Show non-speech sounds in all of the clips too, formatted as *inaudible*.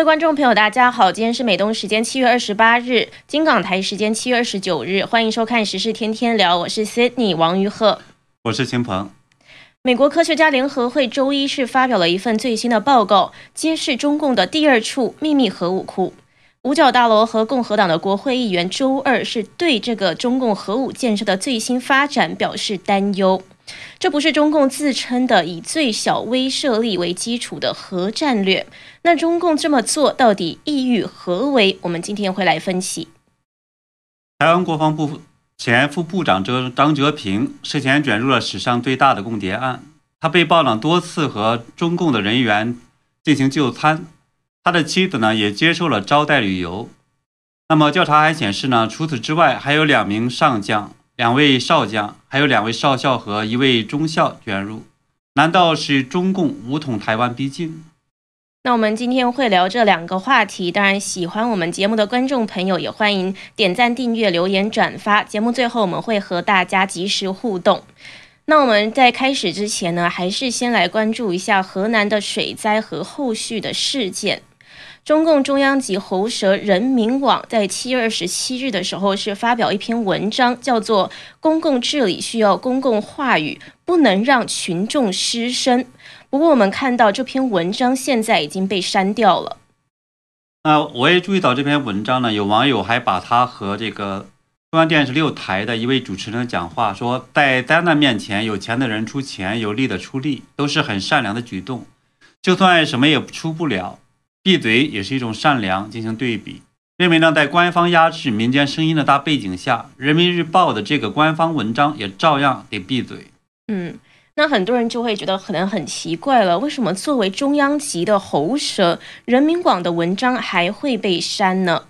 位观众朋友，大家好，今天是美东时间七月二十八日，金港台时间七月二十九日，欢迎收看时事天天聊，我是 Sydney 王于鹤，我是秦鹏。美国科学家联合会周一是发表了一份最新的报告，揭示中共的第二处秘密核武库。五角大楼和共和党的国会议员周二是对这个中共核武建设的最新发展表示担忧。这不是中共自称的以最小威慑力为基础的核战略。那中共这么做到底意欲何为？我们今天会来分析。台湾国防部前副部长张张哲平涉嫌卷入了史上最大的共谍案，他被曝呢多次和中共的人员进行就餐。他的妻子呢也接受了招待旅游。那么调查还显示呢，除此之外还有两名上将、两位少将，还有两位少校和一位中校卷入。难道是中共武统台湾逼近？那我们今天会聊这两个话题。当然，喜欢我们节目的观众朋友也欢迎点赞、订阅、留言、转发。节目最后我们会和大家及时互动。那我们在开始之前呢，还是先来关注一下河南的水灾和后续的事件。中共中央级喉舌人民网在七月二十七日的时候是发表一篇文章，叫做《公共治理需要公共话语，不能让群众失声》。不过我们看到这篇文章现在已经被删掉了。那我也注意到这篇文章呢，有网友还把它和这个中央电视六台的一位主持人讲话说，在灾难面前，有钱的人出钱，有力的出力，都是很善良的举动。就算什么也出不了。闭嘴也是一种善良，进行对比，认为呢，在官方压制民间声音的大背景下，《人民日报》的这个官方文章也照样得闭嘴。嗯，那很多人就会觉得可能很奇怪了，为什么作为中央级的喉舌，人民网的文章还会被删呢？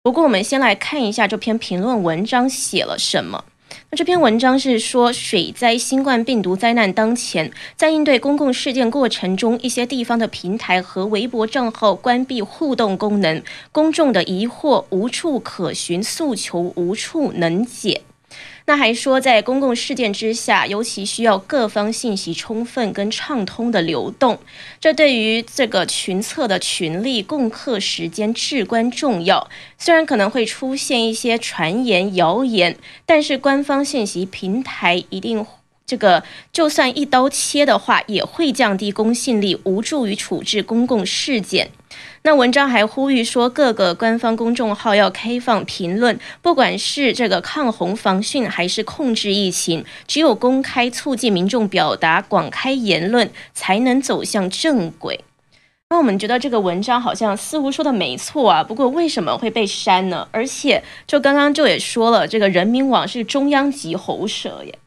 不过，我们先来看一下这篇评论文章写了什么。那这篇文章是说，水灾、新冠病毒灾难当前，在应对公共事件过程中，一些地方的平台和微博账号关闭互动功能，公众的疑惑无处可寻，诉求无处能解。那还说，在公共事件之下，尤其需要各方信息充分跟畅通的流动，这对于这个群策的群力共克时间至关重要。虽然可能会出现一些传言谣言，但是官方信息平台一定这个就算一刀切的话，也会降低公信力，无助于处置公共事件。那文章还呼吁说，各个官方公众号要开放评论，不管是这个抗洪防汛还是控制疫情，只有公开促进民众表达、广开言论，才能走向正轨。那我们觉得这个文章好像似乎说的没错啊，不过为什么会被删呢？而且就刚刚就也说了，这个人民网是中央级喉舌耶。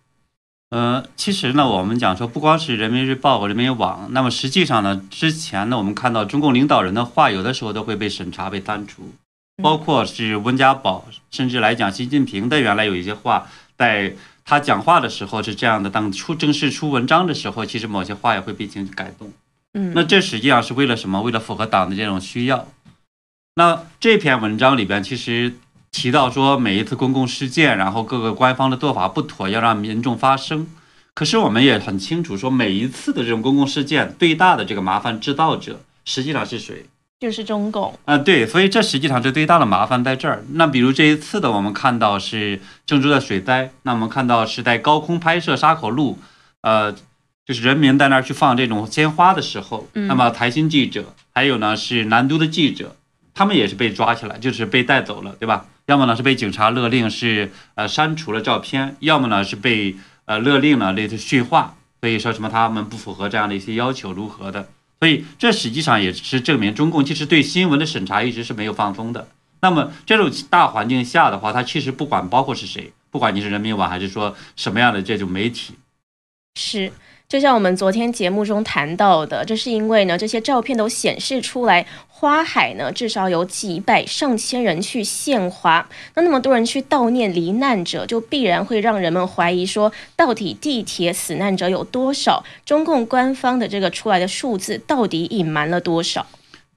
呃，其实呢，我们讲说不光是人民日报和人民网，那么实际上呢，之前呢，我们看到中共领导人的话，有的时候都会被审查、被删除，包括是温家宝，甚至来讲习近平的原来有一些话，在他讲话的时候是这样的，当出正式出文章的时候，其实某些话也会被进行改动。嗯，那这实际上是为了什么？为了符合党的这种需要。那这篇文章里边其实。提到说每一次公共事件，然后各个官方的做法不妥，要让民众发声。可是我们也很清楚，说每一次的这种公共事件，最大的这个麻烦制造者实际上是谁？就是中共啊，对，所以这实际上是最大的麻烦在这儿。那比如这一次的，我们看到是郑州的水灾，那我们看到是在高空拍摄沙口路，呃，就是人民在那儿去放这种鲜花的时候，那么台新记者，还有呢是南都的记者，他们也是被抓起来，就是被带走了，对吧？要么呢是被警察勒令是呃删除了照片，要么呢是被呃勒令呢类似训话，所以说什么他们不符合这样的一些要求如何的，所以这实际上也是证明中共其实对新闻的审查一直是没有放松的。那么这种大环境下的话，它其实不管包括是谁，不管你是人民网还是说什么样的这种媒体，是。就像我们昨天节目中谈到的，这是因为呢，这些照片都显示出来，花海呢至少有几百上千人去献花，那那么多人去悼念罹难者，就必然会让人们怀疑说，到底地铁死难者有多少？中共官方的这个出来的数字到底隐瞒了多少？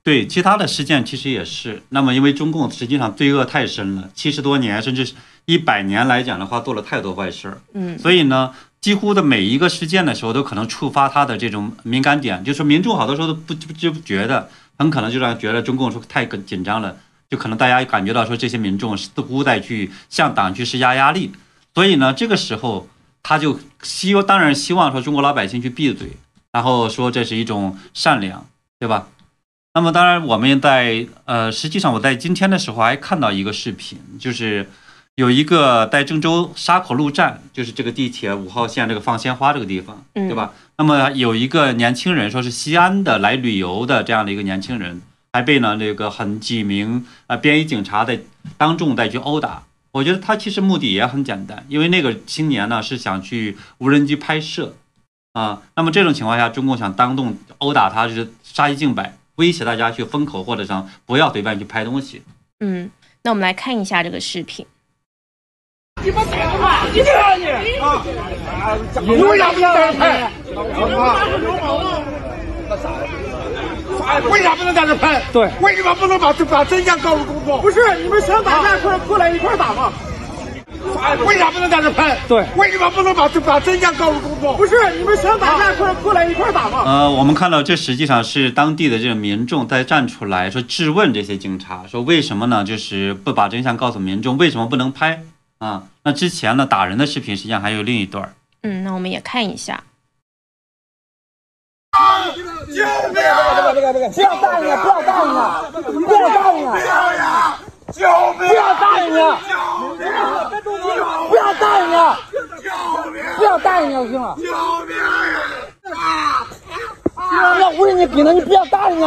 对，其他的事件其实也是。那么，因为中共实际上罪恶太深了，七十多年甚至一百年来讲的话，做了太多坏事儿。嗯，所以呢。几乎的每一个事件的时候，都可能触发他的这种敏感点，就是民众好多时候都不不不觉得，很可能就让觉得中共说太紧张了，就可能大家感觉到说这些民众似乎在去向党去施加压力，所以呢，这个时候他就希当然希望说中国老百姓去闭嘴，然后说这是一种善良，对吧？那么当然我们在呃，实际上我在今天的时候还看到一个视频，就是有一个在郑州沙口路站，就是这个地铁五号线这个放鲜花这个地方，对吧？那么有一个年轻人说是西安的来旅游的这样的一个年轻人，还被呢这个很几名啊便衣警察在当众再去殴打。我觉得他其实目的也很简单，因为那个青年呢是想去无人机拍摄啊。那么这种情况下，中共想当众殴打他，就是杀一儆百。威胁大家去封口或者上不要随便去拍东西。嗯，那我们来看一下这个视频。你们拍什么？你看你啊！你为啥不能在这拍？为啥不能在这拍？对，为什么不能把把真相告诉公众？不是，你们想打架，快过来一块打吗？为啥不能在这拍？对，为什么不能把把真相告诉公众？不是，你们想打架，快过来一块打吗？呃，我们看到这实际上是当地的这个民众在站出来说质问这些警察，说为什么呢？就是不把真相告诉民众，为什么不能拍啊？那之前呢打人的视频实际上还有另一段嗯，那我们也看一下。救命！不要打人家！不要打人家！不要打人家！不要呀！救命！不要打人家！救命！不要打人家！救命！不要打人家就行了。救命！啊！人家无人机跟着你，不要打人家！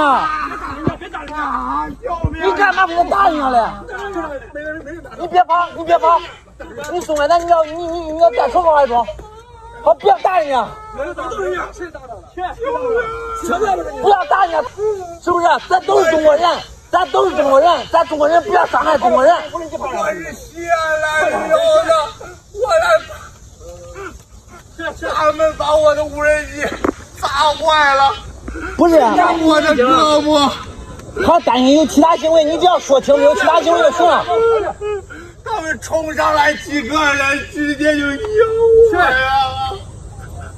别打人家！救命！你干嘛不能打人家嘞？你别跑！你别跑！你松开，那你要你你你要戴手铐还说？好，不要打人家！不要打人家！是不是？咱都是中国人。咱都是中国人，咱中国人不要伤害中国人。我是西安来旅游的，我来，他们把我的无人机砸坏了，不是，我的胳膊。他担心有其他行为，你只要说清楚有其他行为就行了。他们冲上来几个人，直接就咬我呀！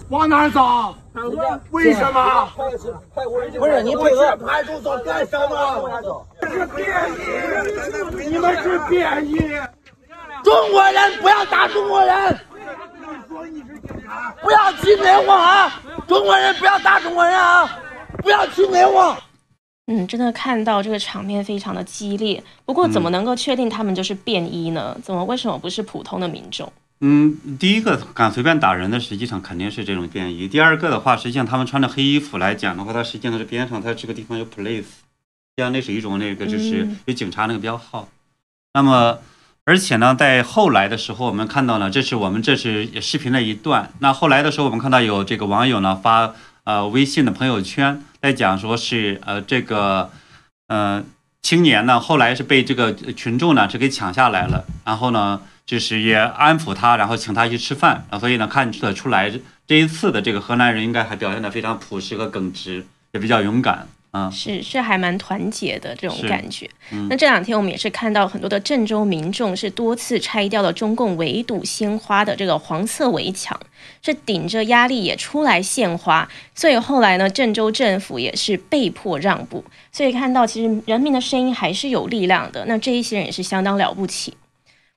往哪走？为什么？不是你配合派出所干什么？是便衣，你们是便衣。中国人不要打中国人。不要去内讧啊！中国人不要打中国人啊！不要去内讧。嗯，真的看到这个场面非常的激烈。不过怎么能够确定他们就是便衣呢？怎么为什么不是普通的民众？嗯，第一个敢随便打人的，实际上肯定是这种便衣。第二个的话，实际上他们穿着黑衣服来讲的话，它实际上是边上它这个地方有 police，这样那是一种那个就是有警察那个标号。那么，而且呢，在后来的时候，我们看到呢，这是我们这是视频的一段。那后来的时候，我们看到有这个网友呢发呃微信的朋友圈，在讲说是呃这个呃青年呢后来是被这个群众呢是给抢下来了，然后呢。就是也安抚他，然后请他去吃饭，啊，所以呢，看得出来这一次的这个河南人应该还表现得非常朴实和耿直，也比较勇敢啊。是是还蛮团结的这种感觉。那这两天我们也是看到很多的郑州民众是多次拆掉了中共围堵鲜花的这个黄色围墙，是顶着压力也出来献花，所以后来呢，郑州政府也是被迫让步。所以看到其实人民的声音还是有力量的，那这一些人也是相当了不起。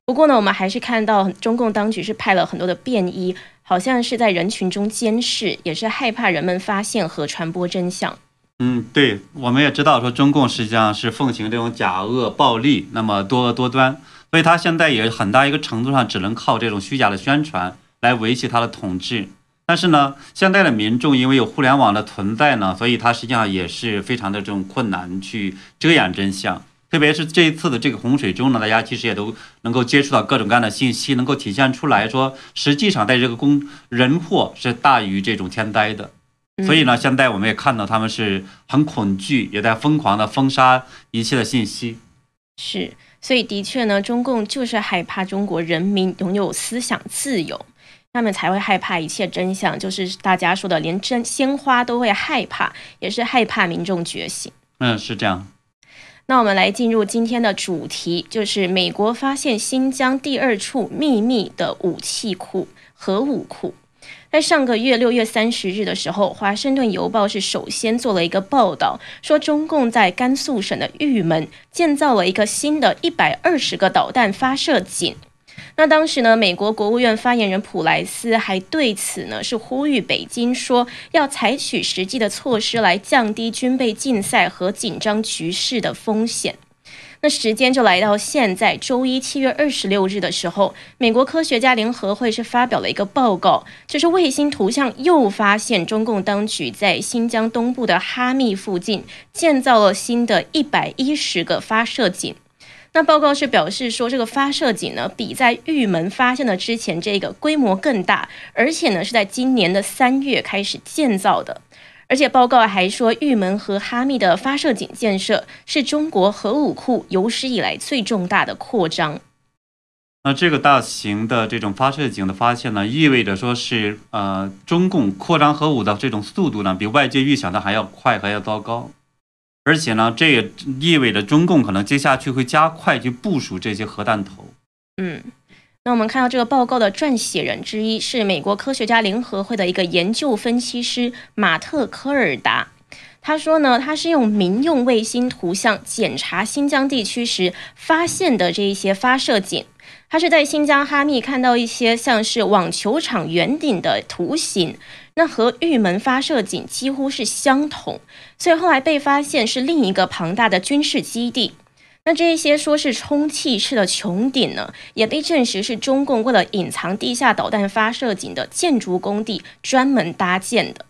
不过呢，我们还是看到中共当局是派了很多的便衣，好像是在人群中监视，也是害怕人们发现和传播真相。嗯，对，我们也知道说中共实际上是奉行这种假恶暴力，那么多恶多端，所以他现在也很大一个程度上只能靠这种虚假的宣传来维系他的统治。但是呢，现在的民众因为有互联网的存在呢，所以他实际上也是非常的这种困难去遮掩真相。特别是这一次的这个洪水中呢，大家其实也都能够接触到各种各样的信息，能够体现出来说，实际上在这个公人祸是大于这种天灾的。所以呢，现在我们也看到他们是很恐惧，也在疯狂的封杀一切的信息。是，所以的确呢，中共就是害怕中国人民拥有思想自由，他们才会害怕一切真相，就是大家说的，连真鲜花都会害怕，也是害怕民众觉醒。嗯，是这样。那我们来进入今天的主题，就是美国发现新疆第二处秘密的武器库——核武库。在上个月六月三十日的时候，《华盛顿邮报》是首先做了一个报道，说中共在甘肃省的玉门建造了一个新的一百二十个导弹发射井。那当时呢，美国国务院发言人普莱斯还对此呢是呼吁北京说，要采取实际的措施来降低军备竞赛和紧张局势的风险。那时间就来到现在周一七月二十六日的时候，美国科学家联合会是发表了一个报告，就是卫星图像又发现中共当局在新疆东部的哈密附近建造了新的一百一十个发射井。那报告是表示说，这个发射井呢，比在玉门发现的之前这个规模更大，而且呢是在今年的三月开始建造的。而且报告还说，玉门和哈密的发射井建设是中国核武库有史以来最重大的扩张。那这个大型的这种发射井的发现呢，意味着说是呃，中共扩张核武的这种速度呢，比外界预想的还要快，还要糟糕。而且呢，这也意味着中共可能接下去会加快去部署这些核弹头。嗯，那我们看到这个报告的撰写人之一是美国科学家联合会的一个研究分析师马特科尔达。他说呢，他是用民用卫星图像检查新疆地区时发现的这一些发射井。他是在新疆哈密看到一些像是网球场圆顶的图形。那和玉门发射井几乎是相同，所以后来被发现是另一个庞大的军事基地。那这一些说是充气式的穹顶呢，也被证实是中共为了隐藏地下导弹发射井的建筑工地专门搭建的。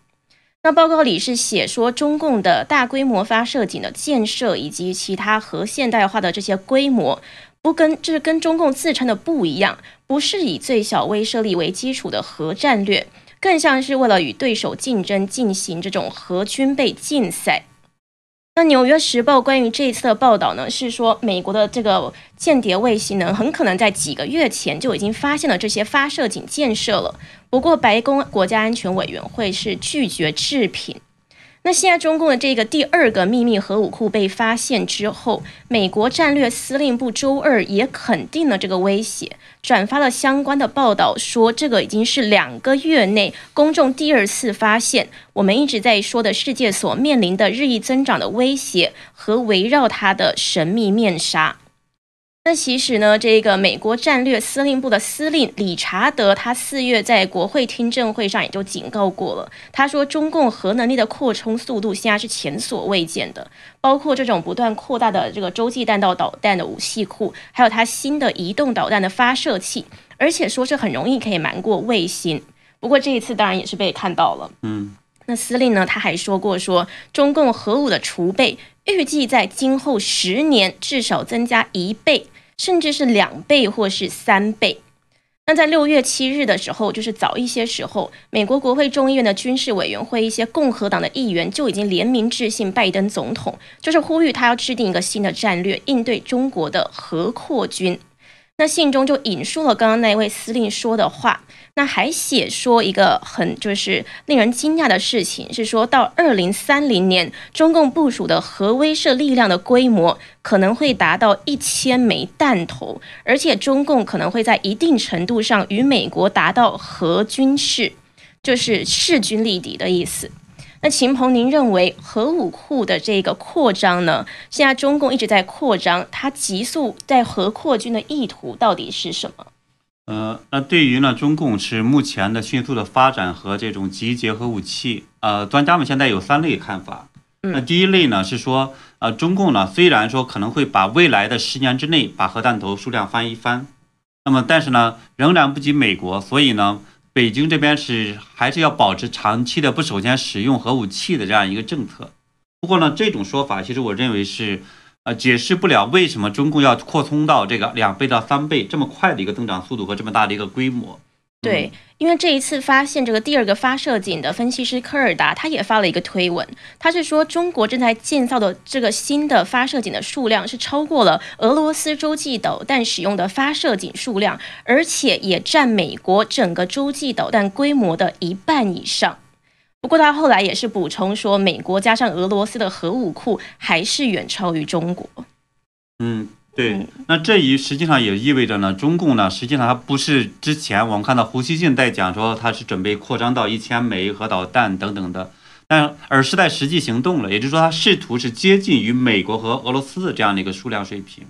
那报告里是写说，中共的大规模发射井的建设以及其他核现代化的这些规模，不跟就是跟中共自称的不一样，不是以最小威慑力为基础的核战略。更像是为了与对手竞争进行这种核军备竞赛。那《纽约时报》关于这一次的报道呢，是说美国的这个间谍卫星呢，很可能在几个月前就已经发现了这些发射井建设了。不过，白宫国家安全委员会是拒绝置评。那现在中共的这个第二个秘密核武库被发现之后，美国战略司令部周二也肯定了这个威胁，转发了相关的报道，说这个已经是两个月内公众第二次发现我们一直在说的世界所面临的日益增长的威胁和围绕它的神秘面纱。那其实呢，这个美国战略司令部的司令理查德，他四月在国会听证会上也就警告过了。他说，中共核能力的扩充速度现在是前所未见的，包括这种不断扩大的这个洲际弹道导弹的武器库，还有它新的移动导弹的发射器，而且说是很容易可以瞒过卫星。不过这一次当然也是被看到了。嗯，那司令呢，他还说过，说中共核武的储备预计在今后十年至少增加一倍。甚至是两倍或是三倍。那在六月七日的时候，就是早一些时候，美国国会众议院的军事委员会一些共和党的议员就已经联名致信拜登总统，就是呼吁他要制定一个新的战略，应对中国的核扩军。那信中就引述了刚刚那位司令说的话。那还写说一个很就是令人惊讶的事情，是说到二零三零年，中共部署的核威慑力量的规模可能会达到一千枚弹头，而且中共可能会在一定程度上与美国达到核军事，就是势均力敌的意思。那秦鹏，您认为核武库的这个扩张呢？现在中共一直在扩张，它急速在核扩军的意图到底是什么？呃，那对于呢，中共是目前的迅速的发展和这种集结核武器，呃，专家们现在有三类看法。那第一类呢是说，呃，中共呢虽然说可能会把未来的十年之内把核弹头数量翻一番，那么但是呢仍然不及美国，所以呢北京这边是还是要保持长期的不首先使用核武器的这样一个政策。不过呢这种说法其实我认为是。呃，解释不了为什么中共要扩充到这个两倍到三倍这么快的一个增长速度和这么大的一个规模。对，因为这一次发现这个第二个发射井的分析师科尔达，他也发了一个推文，他是说中国正在建造的这个新的发射井的数量是超过了俄罗斯洲际导弹使用的发射井数量，而且也占美国整个洲际导弹规模的一半以上。不过他后来也是补充说，美国加上俄罗斯的核武库还是远超于中国。嗯，对，那这一实际上也意味着呢，中共呢，实际上它不是之前我们看到胡锡进在讲说他是准备扩张到一千枚核导弹等等的，但而是在实际行动了，也就是说，他试图是接近于美国和俄罗斯的这样的一个数量水平。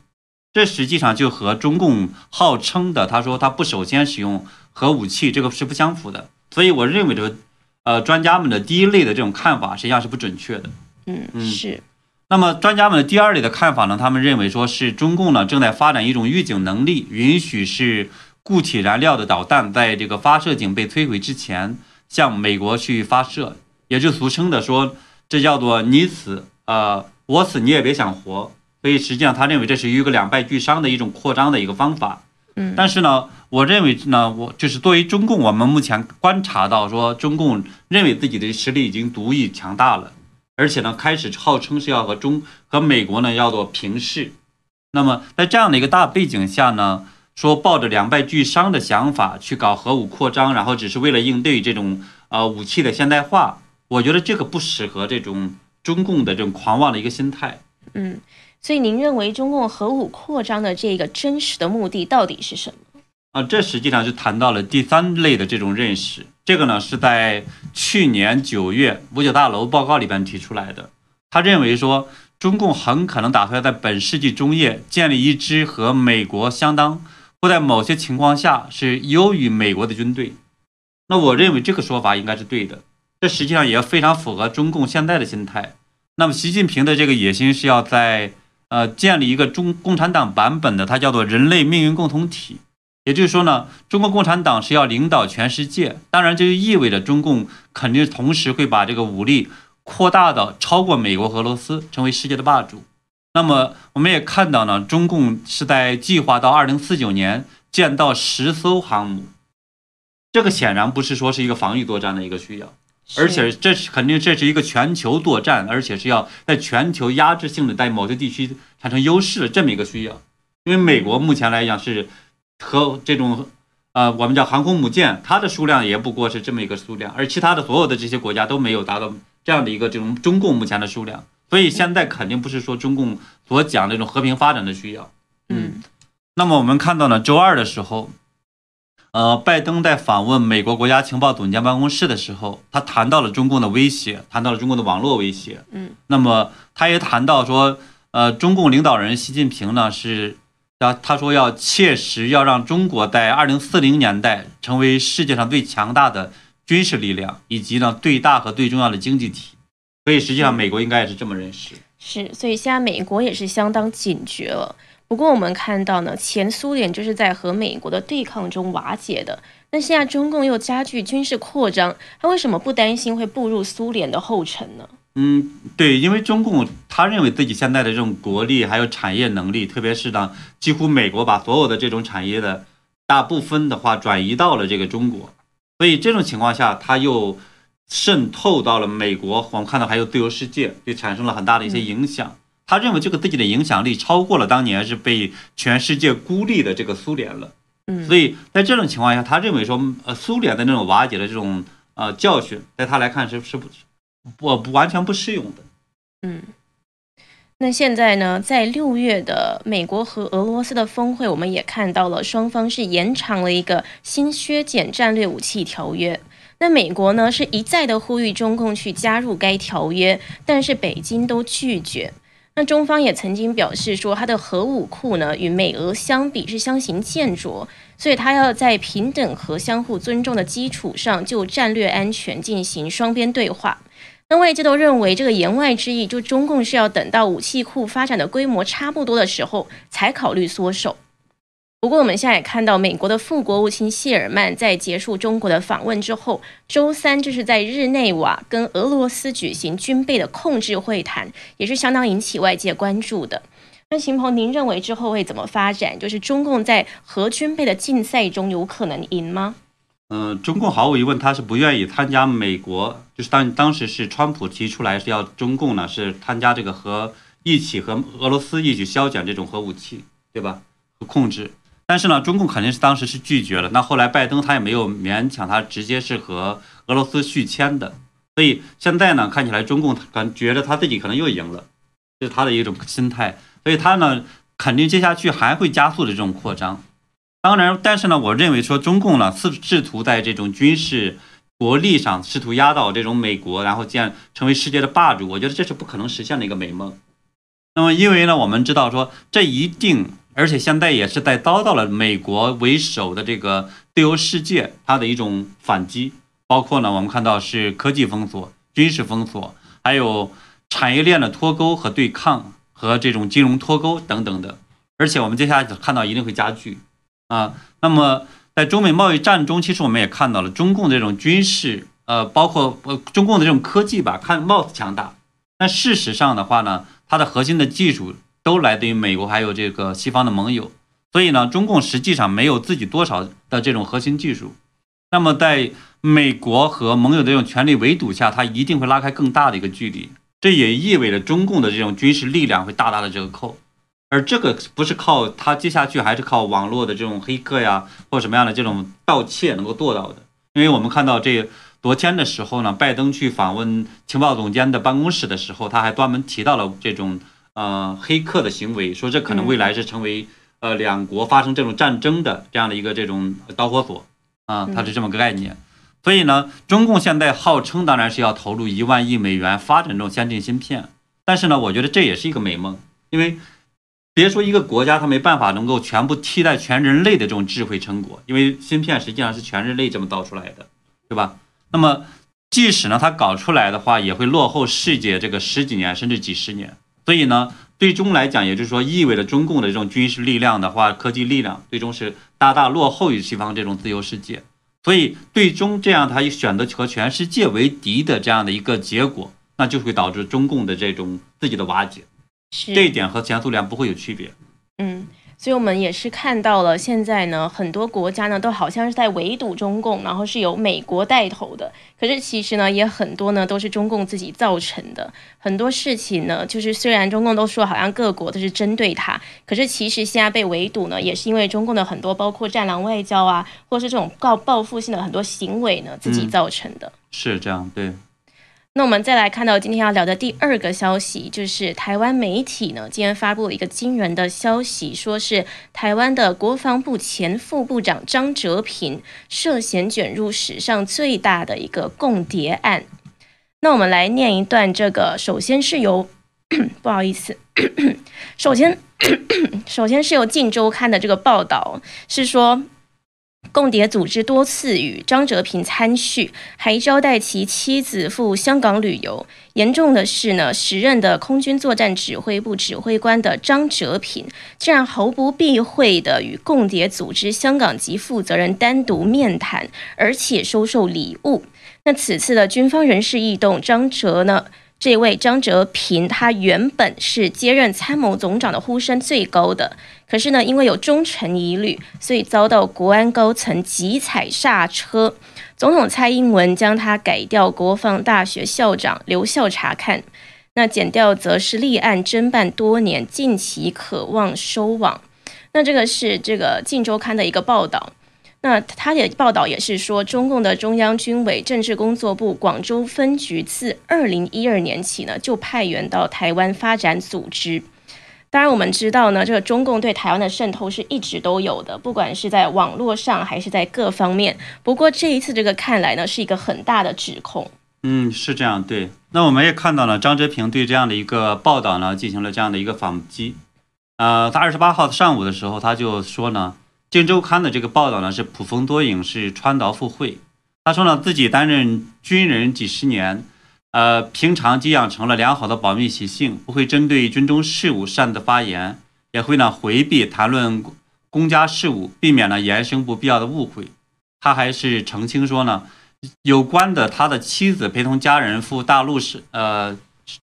这实际上就和中共号称的他说他不首先使用核武器这个是不相符的。所以我认为这个呃专家们的第一类的这种看法实际上是不准确的。嗯，是。那么，专家们的第二类的看法呢？他们认为说是中共呢正在发展一种预警能力，允许是固体燃料的导弹在这个发射井被摧毁之前向美国去发射，也就俗称的说这叫做你死呃我死你也别想活。所以实际上他认为这是一个两败俱伤的一种扩张的一个方法。嗯，但是呢，我认为呢，我就是作为中共，我们目前观察到说中共认为自己的实力已经足以强大了。而且呢，开始号称是要和中和美国呢要做平视。那么在这样的一个大背景下呢，说抱着两败俱伤的想法去搞核武扩张，然后只是为了应对这种呃武器的现代化，我觉得这个不适合这种中共的这种狂妄的一个心态。嗯，所以您认为中共核武扩张的这个真实的目的到底是什么？啊，这实际上就谈到了第三类的这种认识。这个呢是在去年九月五角大楼报告里边提出来的。他认为说，中共很可能打算在本世纪中叶建立一支和美国相当，或在某些情况下是优于美国的军队。那我认为这个说法应该是对的。这实际上也非常符合中共现在的心态。那么习近平的这个野心是要在呃建立一个中共产党版本的，它叫做人类命运共同体。也就是说呢，中国共产党是要领导全世界，当然这就意味着中共肯定同时会把这个武力扩大到超过美国俄罗斯，成为世界的霸主。那么我们也看到呢，中共是在计划到二零四九年建到十艘航母，这个显然不是说是一个防御作战的一个需要，而且这是肯定这是一个全球作战，而且是要在全球压制性的在某些地区产生优势的这么一个需要。因为美国目前来讲是。和这种，呃，我们叫航空母舰，它的数量也不过是这么一个数量，而其他的所有的这些国家都没有达到这样的一个这种中共目前的数量，所以现在肯定不是说中共所讲这种和平发展的需要。嗯，那么我们看到呢，周二的时候，呃，拜登在访问美国国家情报总监办公室的时候，他谈到了中共的威胁，谈到了中共的网络威胁。嗯，那么他也谈到说，呃，中共领导人习近平呢是。要他说要切实要让中国在二零四零年代成为世界上最强大的军事力量，以及呢最大和最重要的经济体。所以实际上美国应该也是这么认识。是，所以现在美国也是相当警觉了。不过我们看到呢，前苏联就是在和美国的对抗中瓦解的。那现在中共又加剧军事扩张，他为什么不担心会步入苏联的后尘呢？嗯，对，因为中共他认为自己现在的这种国力还有产业能力，特别是呢，几乎美国把所有的这种产业的大部分的话转移到了这个中国，所以这种情况下，他又渗透到了美国，我们看到还有自由世界，就产生了很大的一些影响。他认为这个自己的影响力超过了当年是被全世界孤立的这个苏联了。嗯，所以在这种情况下，他认为说，呃，苏联的那种瓦解的这种呃教训，在他来看是是不。不不完全不适用的，嗯，那现在呢，在六月的美国和俄罗斯的峰会，我们也看到了双方是延长了一个新削减战略武器条约。那美国呢是一再的呼吁中共去加入该条约，但是北京都拒绝。那中方也曾经表示说，它的核武库呢与美俄相比是相形见绌，所以它要在平等和相互尊重的基础上，就战略安全进行双边对话。那外界都认为，这个言外之意，就中共是要等到武器库发展的规模差不多的时候，才考虑缩手。不过，我们现在也看到，美国的副国务卿谢尔曼在结束中国的访问之后，周三就是在日内瓦跟俄罗斯举行军备的控制会谈，也是相当引起外界关注的。那秦鹏，您认为之后会怎么发展？就是中共在核军备的竞赛中有可能赢吗？嗯，中共毫无疑问，他是不愿意参加美国，就是当当时是川普提出来是要中共呢是参加这个和一起和俄罗斯一起削减这种核武器，对吧？和控制，但是呢，中共肯定是当时是拒绝了。那后来拜登他也没有勉强他直接是和俄罗斯续签的，所以现在呢，看起来中共感觉得他自己可能又赢了，这是他的一种心态，所以他呢。肯定接下去还会加速的这种扩张。当然，但是呢，我认为说中共呢试试图在这种军事国力上试图压倒这种美国，然后建成为世界的霸主，我觉得这是不可能实现的一个美梦。那么，因为呢，我们知道说这一定，而且现在也是在遭到了美国为首的这个自由世界它的一种反击，包括呢，我们看到是科技封锁、军事封锁，还有产业链的脱钩和对抗，和这种金融脱钩等等的，而且我们接下来看到一定会加剧。啊。那么，在中美贸易战中，其实我们也看到了中共这种军事，呃，包括呃中共的这种科技吧，看貌似强大，但事实上的话呢？它的核心的技术都来自于美国，还有这个西方的盟友，所以呢，中共实际上没有自己多少的这种核心技术。那么，在美国和盟友的这种权力围堵下，它一定会拉开更大的一个距离。这也意味着中共的这种军事力量会大大的折扣，而这个不是靠他接下去还是靠网络的这种黑客呀，或什么样的这种盗窃能够做到的。因为我们看到这。昨天的时候呢，拜登去访问情报总监的办公室的时候，他还专门提到了这种呃黑客的行为，说这可能未来是成为呃两国发生这种战争的这样的一个这种导火索啊，它是这么个概念。所以呢，中共现在号称当然是要投入一万亿美元发展这种先进芯片，但是呢，我觉得这也是一个美梦，因为别说一个国家，它没办法能够全部替代全人类的这种智慧成果，因为芯片实际上是全人类这么造出来的，对吧？那么，即使呢，它搞出来的话，也会落后世界这个十几年甚至几十年。所以呢，最终来讲，也就是说，意味着中共的这种军事力量的话，科技力量最终是大大落后于西方这种自由世界。所以，最终这样，他选择和全世界为敌的这样的一个结果，那就会导致中共的这种自己的瓦解。这一点和前苏联不会有区别。嗯。所以，我们也是看到了，现在呢，很多国家呢，都好像是在围堵中共，然后是由美国带头的。可是，其实呢，也很多呢，都是中共自己造成的。很多事情呢，就是虽然中共都说好像各国都是针对他，可是其实现在被围堵呢，也是因为中共的很多包括战狼外交啊，或是这种告报复性的很多行为呢，自己造成的。是这样，对。那我们再来看到今天要聊的第二个消息，就是台湾媒体呢今天发布了一个惊人的消息，说是台湾的国防部前副部长张哲平涉嫌卷入史上最大的一个共谍案。那我们来念一段这个，首先是由不好意思，首先 *coughs* 首先是由《镜周刊》的这个报道是说。共谍组织多次与张哲平参叙，还招待其妻子赴香港旅游。严重的是呢，时任的空军作战指挥部指挥官的张哲平，竟然毫不避讳的与共谍组织香港籍负责人单独面谈，而且收受礼物。那此次的军方人事异动，张哲呢？这位张哲平，他原本是接任参谋总长的呼声最高的，可是呢，因为有忠诚疑虑，所以遭到国安高层急踩刹车。总统蔡英文将他改调国防大学校长，留校查看。那减调则是立案侦办多年，近期渴望收网。那这个是这个《镜周刊》的一个报道。那他的报道也是说，中共的中央军委政治工作部广州分局自二零一二年起呢，就派员到台湾发展组织。当然，我们知道呢，这个中共对台湾的渗透是一直都有的，不管是在网络上还是在各方面。不过这一次这个看来呢，是一个很大的指控。嗯，是这样。对，那我们也看到了张哲平对这样的一个报道呢，进行了这样的一个反击。呃，他二十八号上午的时候，他就说呢。《镜周刊》的这个报道呢是捕风捉影，是穿凿附会。他说呢，自己担任军人几十年，呃，平常就养成了良好的保密习性，不会针对军中事务擅自发言，也会呢回避谈论公家事务，避免呢延生不必要的误会。他还是澄清说呢，有关的他的妻子陪同家人赴大陆是呃，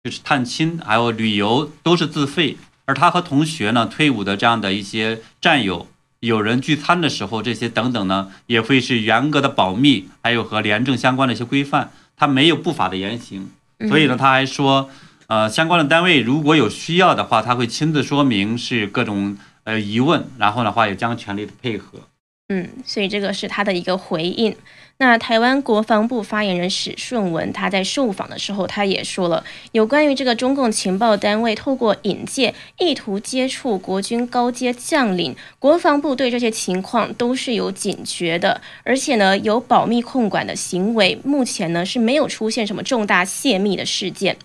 就是探亲还有旅游都是自费，而他和同学呢退伍的这样的一些战友。有人聚餐的时候，这些等等呢，也会是严格的保密，还有和廉政相关的一些规范，他没有不法的言行。所以呢，他还说，呃，相关的单位如果有需要的话，他会亲自说明是各种呃疑问，然后的话也将全力的配合。嗯，所以这个是他的一个回应。那台湾国防部发言人史顺文他在受访的时候，他也说了有关于这个中共情报单位透过引荐意图接触国军高阶将领，国防部对这些情况都是有警觉的，而且呢有保密控管的行为，目前呢是没有出现什么重大泄密的事件。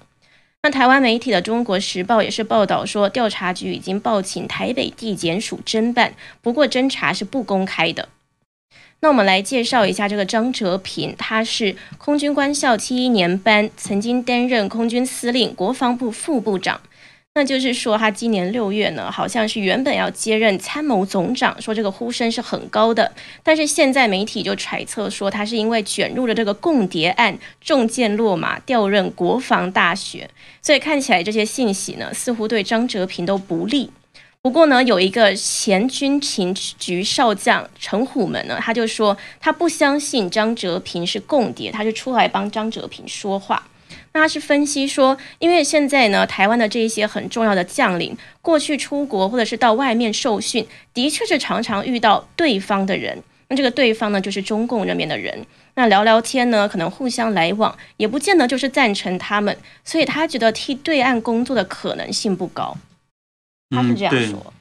那台湾媒体的《中国时报》也是报道说，调查局已经报请台北地检署侦办，不过侦查是不公开的。那我们来介绍一下这个张哲平，他是空军官校七一年班，曾经担任空军司令、国防部副部长。那就是说，他今年六月呢，好像是原本要接任参谋总长，说这个呼声是很高的。但是现在媒体就揣测说，他是因为卷入了这个共谍案，中箭落马，调任国防大学。所以看起来这些信息呢，似乎对张哲平都不利。不过呢，有一个前军情局少将陈虎门呢，他就说他不相信张哲平是共谍，他就出来帮张哲平说话。那他是分析说，因为现在呢，台湾的这一些很重要的将领，过去出国或者是到外面受训，的确是常常遇到对方的人。那这个对方呢，就是中共那边的人。那聊聊天呢，可能互相来往，也不见得就是赞成他们。所以他觉得替对岸工作的可能性不高。他是这样说。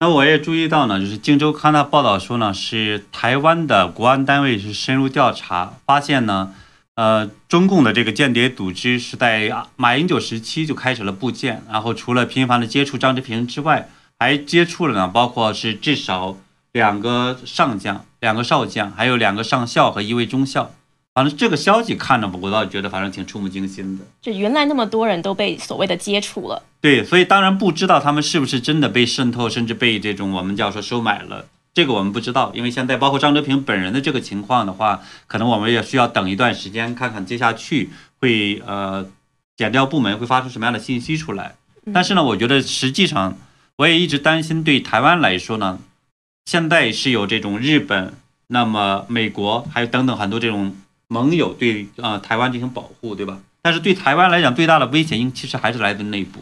那我也注意到呢，就是《荆州刊》的报道说呢，是台湾的国安单位是深入调查，发现呢。呃，中共的这个间谍组织是在马英九时期就开始了布建，然后除了频繁的接触张志平之外，还接触了呢，包括是至少两个上将、两个少将，还有两个上校和一位中校。反正这个消息看着，我倒觉得反正挺触目惊心的。就原来那么多人都被所谓的接触了，对，所以当然不知道他们是不是真的被渗透，甚至被这种我们叫说收买了。这个我们不知道，因为现在包括张哲平本人的这个情况的话，可能我们也需要等一段时间，看看接下去会呃，减调部门会发出什么样的信息出来。但是呢，我觉得实际上我也一直担心，对台湾来说呢，现在是有这种日本、那么美国还有等等很多这种盟友对呃台湾进行保护，对吧？但是对台湾来讲，最大的危险应其实还是来自内部，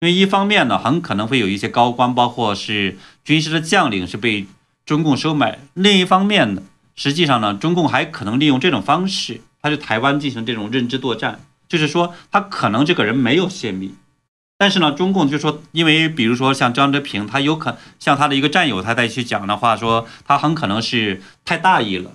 因为一方面呢，很可能会有一些高官，包括是军事的将领是被。中共收买，另一方面呢，实际上呢，中共还可能利用这种方式，他对台湾进行这种认知作战，就是说他可能这个人没有泄密，但是呢，中共就说，因为比如说像张哲平，他有可像他的一个战友，他再去讲的话，说他很可能是太大意了，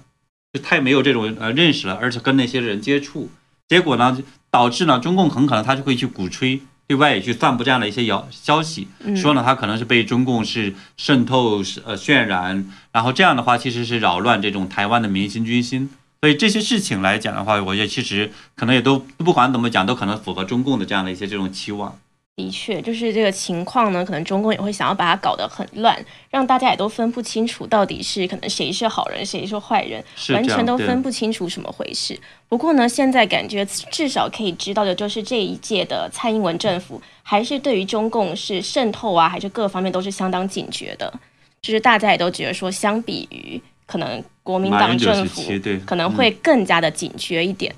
就太没有这种呃认识了，而且跟那些人接触，结果呢，导致呢，中共很可能他就会去鼓吹。对外也去散布这样的一些谣消息，说呢他可能是被中共是渗透呃渲染，然后这样的话其实是扰乱这种台湾的民心军心，所以这些事情来讲的话，我觉得其实可能也都不管怎么讲，都可能符合中共的这样的一些这种期望。的确，就是这个情况呢，可能中共也会想要把它搞得很乱，让大家也都分不清楚到底是可能谁是好人，谁是坏人，完全都分不清楚什么回事。不过呢，现在感觉至少可以知道的就是这一届的蔡英文政府还是对于中共是渗透啊，还是各方面都是相当警觉的。就是大家也都觉得说，相比于可能国民党政府，可能会更加的警觉一点。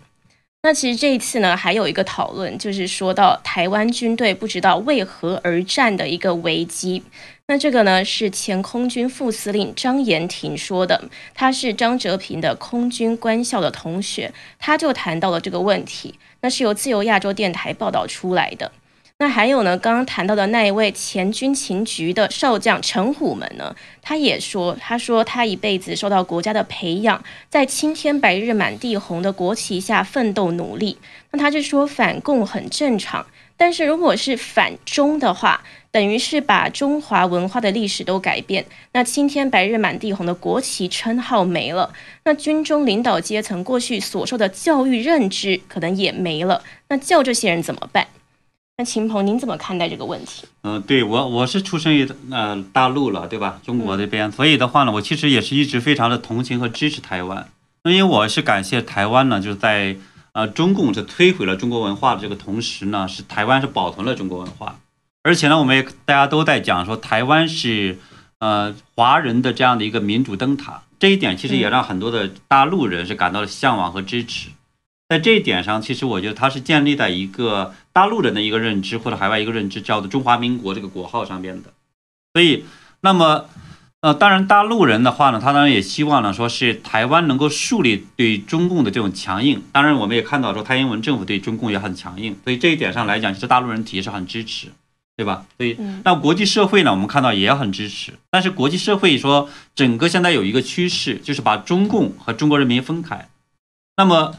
那其实这一次呢，还有一个讨论，就是说到台湾军队不知道为何而战的一个危机。那这个呢，是前空军副司令张延廷说的，他是张哲平的空军官校的同学，他就谈到了这个问题。那是由自由亚洲电台报道出来的。那还有呢？刚刚谈到的那一位前军情局的少将陈虎门呢？他也说，他说他一辈子受到国家的培养，在青天白日满地红的国旗下奋斗努力。那他就说反共很正常，但是如果是反中的话，等于是把中华文化的历史都改变。那青天白日满地红的国旗称号没了，那军中领导阶层过去所受的教育认知可能也没了。那叫这些人怎么办？那秦鹏，您怎么看待这个问题？嗯，对我我是出生于呃大陆了，对吧？中国这边，所以的话呢，我其实也是一直非常的同情和支持台湾。那因为我是感谢台湾呢，就是在呃中共是摧毁了中国文化的这个同时呢，是台湾是保存了中国文化。而且呢，我们也大家都在讲说，台湾是呃华人的这样的一个民主灯塔。这一点其实也让很多的大陆人是感到了向往和支持。在这一点上，其实我觉得它是建立在一个大陆人的一个认知或者海外一个认知，叫做中华民国这个国号上边的。所以，那么呃，当然，大陆人的话呢，他当然也希望呢，说是台湾能够树立对中共的这种强硬。当然，我们也看到说，蔡英文政府对中共也很强硬，所以这一点上来讲，其实大陆人也是很支持，对吧？所以，那国际社会呢，我们看到也很支持。但是，国际社会说，整个现在有一个趋势，就是把中共和中国人民分开。那么，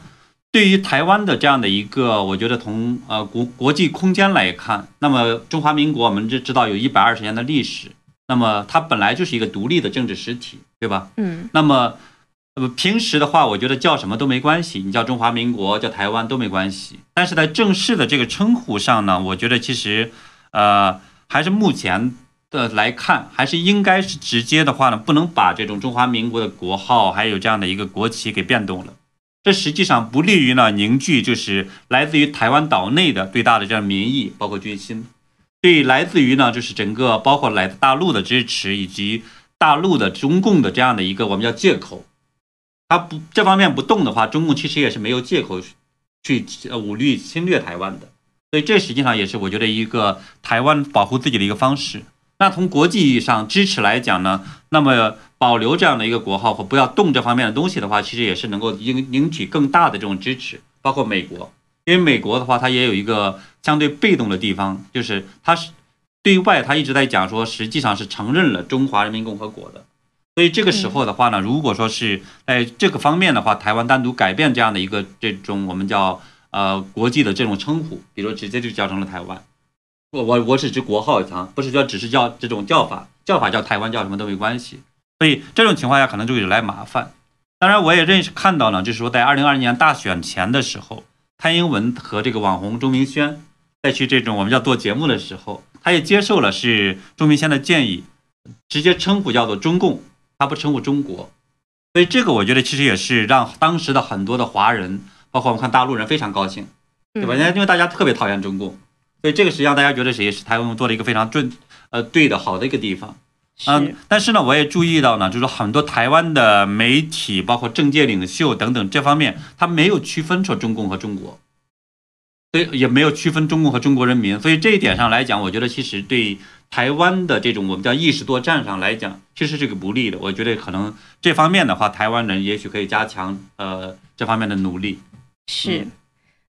对于台湾的这样的一个，我觉得从呃国国际空间来看，那么中华民国我们就知道有一百二十年的历史。那么它本来就是一个独立的政治实体，对吧？嗯。那么，呃，平时的话，我觉得叫什么都没关系，你叫中华民国，叫台湾都没关系。但是在正式的这个称呼上呢，我觉得其实，呃，还是目前的来看，还是应该是直接的话呢，不能把这种中华民国的国号还有这样的一个国旗给变动了。这实际上不利于呢凝聚，就是来自于台湾岛内的最大的这样民意，包括军心。对，来自于呢，就是整个包括来自大陆的支持，以及大陆的中共的这样的一个我们叫借口，他不这方面不动的话，中共其实也是没有借口去武力侵略台湾的。所以这实际上也是我觉得一个台湾保护自己的一个方式。那从国际意义上支持来讲呢，那么保留这样的一个国号或不要动这方面的东西的话，其实也是能够引引起更大的这种支持，包括美国。因为美国的话，它也有一个相对被动的地方，就是它是对外，它一直在讲说，实际上是承认了中华人民共和国的。所以这个时候的话呢，如果说是在这个方面的话，台湾单独改变这样的一个这种我们叫呃国际的这种称呼，比如直接就叫成了台湾，我我我只指国号啊，不是说只是叫这种叫法，叫法叫台湾叫什么都没关系。所以这种情况下可能就会来麻烦。当然，我也认识看到呢，就是说在二零二零年大选前的时候。蔡英文和这个网红钟明轩在去这种我们叫做节目的时候，他也接受了是钟明轩的建议，直接称呼叫做中共，他不称呼中国。所以这个我觉得其实也是让当时的很多的华人，包括我们看大陆人非常高兴，对吧？因为因为大家特别讨厌中共，所以这个实际上大家觉得也是台湾做了一个非常正呃对的好的一个地方。嗯，但是呢，我也注意到呢，就是很多台湾的媒体，包括政界领袖等等这方面，他没有区分出中共和中国，所以也没有区分中共和中国人民。所以这一点上来讲，我觉得其实对台湾的这种我们叫意识作战上来讲，其实是个不利的。我觉得可能这方面的话，台湾人也许可以加强呃这方面的努力。是。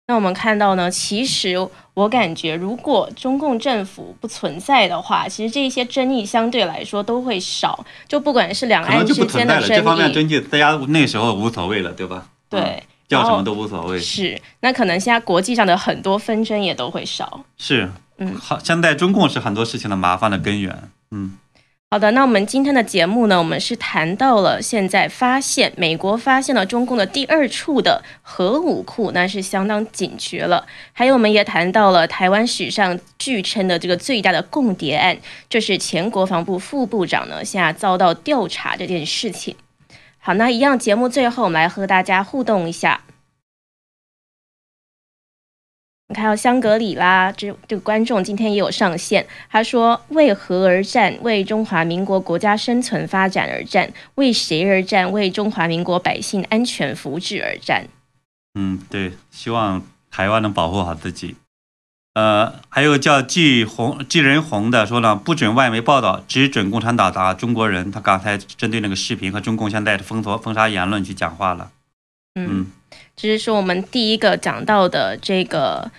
那我们看到呢，其实我感觉，如果中共政府不存在的话，其实这些争议相对来说都会少。就不管是两岸之间的争议，这方面争议大家那时候无所谓了，对吧？对，叫什么都无所谓。是，那可能现在国际上的很多纷争也都会少。是，嗯，好，现在中共是很多事情的麻烦的根源。嗯。好的，那我们今天的节目呢，我们是谈到了现在发现美国发现了中共的第二处的核武库，那是相当警觉了。还有，我们也谈到了台湾史上据称的这个最大的共谍案，这是前国防部副部长呢现在遭到调查这件事情。好，那一样节目最后我们来和大家互动一下。看到香格里拉这这个观众今天也有上线，他说：“为何而战？为中华民国国家生存发展而战？为谁而战？为中华民国百姓安全福祉而战。”嗯，对，希望台湾能保护好自己。呃，还有叫季红季仁红的说呢，不准外媒报道，只准共产党打中国人。他刚才针对那个视频和中共现在的封锁封杀言论去讲话了。嗯。这是说我们第一个讲到的这个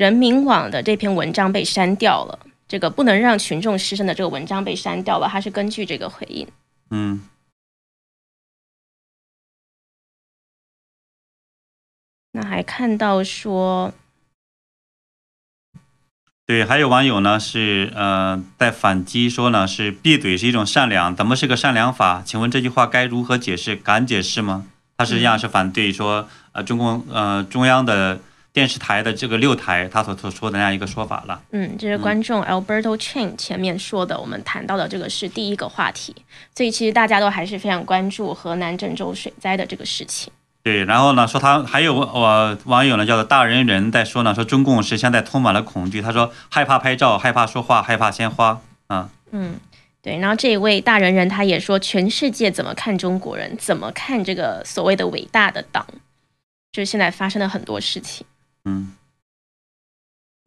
人民网的这篇文章被删掉了，这个不能让群众失声的这个文章被删掉了，它是根据这个回应。嗯。那还看到说，对，还有网友呢是呃在反击说呢是闭嘴是一种善良，怎么是个善良法？请问这句话该如何解释？敢解释吗？他实际上是反对说，呃，中共呃中央的电视台的这个六台，他所所说的那样一个说法了。嗯，这是观众 Alberto Chen 前面说的，我们谈到的这个是第一个话题，所以其实大家都还是非常关注河南郑州水灾的这个事情。对，然后呢，说他还有我网友呢叫做大人人在说呢，说中共是现在充满了恐惧，他说害怕拍照，害怕说话，害怕鲜花啊。嗯。对，然后这一位大人人他也说，全世界怎么看中国人，怎么看这个所谓的伟大的党，就是现在发生了很多事情。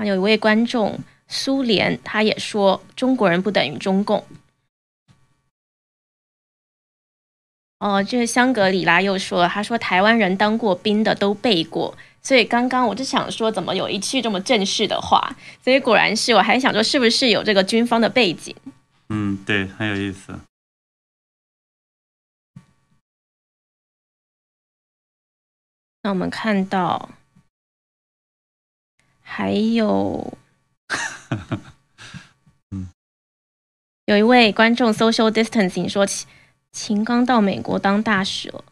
有一位观众苏联他也说，中国人不等于中共。哦，这个香格里拉又说了，他说台湾人当过兵的都背过，所以刚刚我就想说，怎么有一句这么正式的话？所以果然是，我还想说是不是有这个军方的背景？嗯，对，很有意思。那我们看到还有，*laughs* 嗯，有一位观众 social distancing 说秦秦刚到美国当大使了。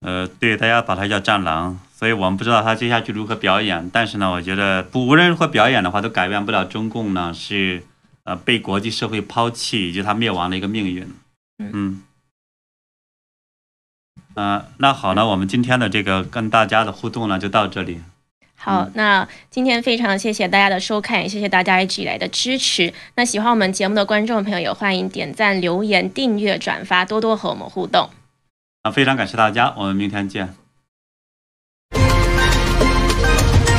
呃，对，大家把他叫战狼，所以我们不知道他接下去如何表演。但是呢，我觉得不无论如何表演的话，都改变不了中共呢是呃被国际社会抛弃以及他灭亡的一个命运。嗯。嗯，那好呢，我们今天的这个跟大家的互动呢就到这里。好，那今天非常谢谢大家的收看，也谢谢大家一直以来的支持。那喜欢我们节目的观众朋友，也欢迎点赞、留言、订阅、转发，多多和我们互动。啊，非常感谢大家，我们明天见。